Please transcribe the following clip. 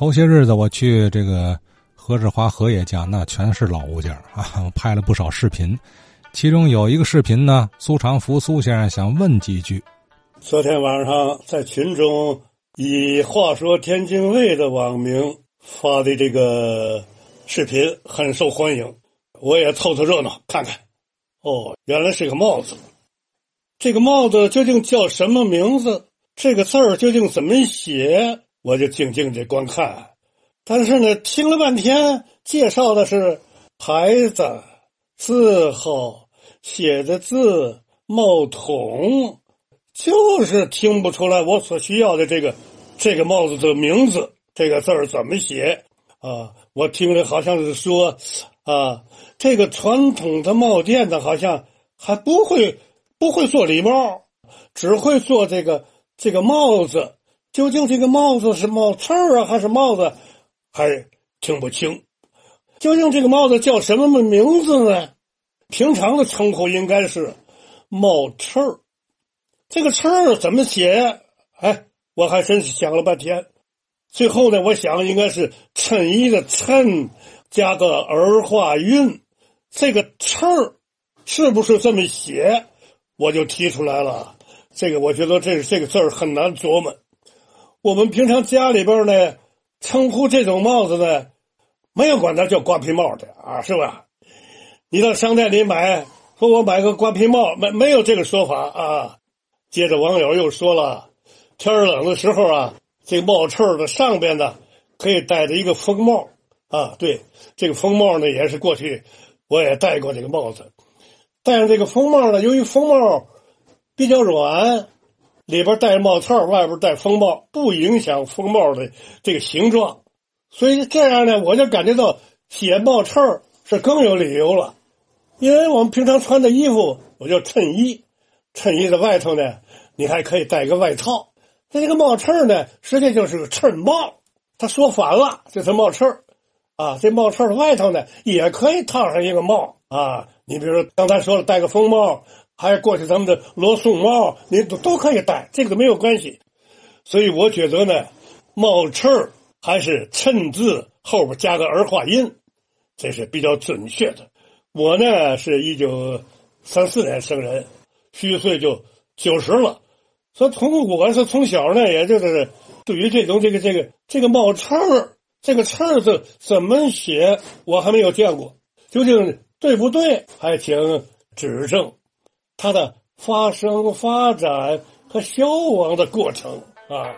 头些日子我去这个何志华何爷家，那全是老物件啊！拍了不少视频，其中有一个视频呢，苏长福苏先生想问几句。昨天晚上在群中以“话说天津卫”的网名发的这个视频很受欢迎，我也凑凑热闹看看。哦，原来是个帽子。这个帽子究竟叫什么名字？这个字儿究竟怎么写？我就静静的观看。但是呢，听了半天，介绍的是牌子、字号、写的字、帽筒，就是听不出来我所需要的这个这个帽子的名字，这个字儿怎么写啊？我听着好像是说啊，这个传统的帽店的好像还不会。不会做礼帽，只会做这个这个帽子。究竟这个帽子是帽翅啊，还是帽子，还听不清。究竟这个帽子叫什么名字呢？平常的称呼应该是帽翅这个翅怎么写？哎，我还真是想了半天。最后呢，我想应该是衬衣的衬加个儿化韵。这个翅是不是这么写？我就提出来了，这个我觉得这这个字儿很难琢磨。我们平常家里边呢，称呼这种帽子呢，没有管它叫瓜皮帽的啊，是吧？你到商店里买，说我买个瓜皮帽，没没有这个说法啊。接着网友又说了，天冷的时候啊，这个帽翅的上边呢，可以戴着一个风帽啊。对，这个风帽呢，也是过去我也戴过这个帽子。戴上这个风帽呢，由于风帽比较软，里边戴帽套，外边戴风帽，不影响风帽的这个形状，所以这样呢，我就感觉到写帽套是更有理由了。因为我们平常穿的衣服，我叫衬衣，衬衣的外头呢，你还可以戴个外套。这个帽衬呢，实际就是个衬帽。它说反了，这是帽衬啊。这帽衬的外头呢，也可以套上一个帽啊。你比如说，刚才说了戴个风帽，还有过去咱们的罗宋帽，你都都可以戴，这个都没有关系。所以我觉得呢，帽翅还是衬字后边加个儿化音，这是比较准确的。我呢是一九三四年生人，虚岁就九十了，所以从我是从小呢，也就是对于这种这个这个这个帽翅这个翅字怎么写，我还没有见过，究竟。对不对？还请指正它的发生、发展和消亡的过程啊。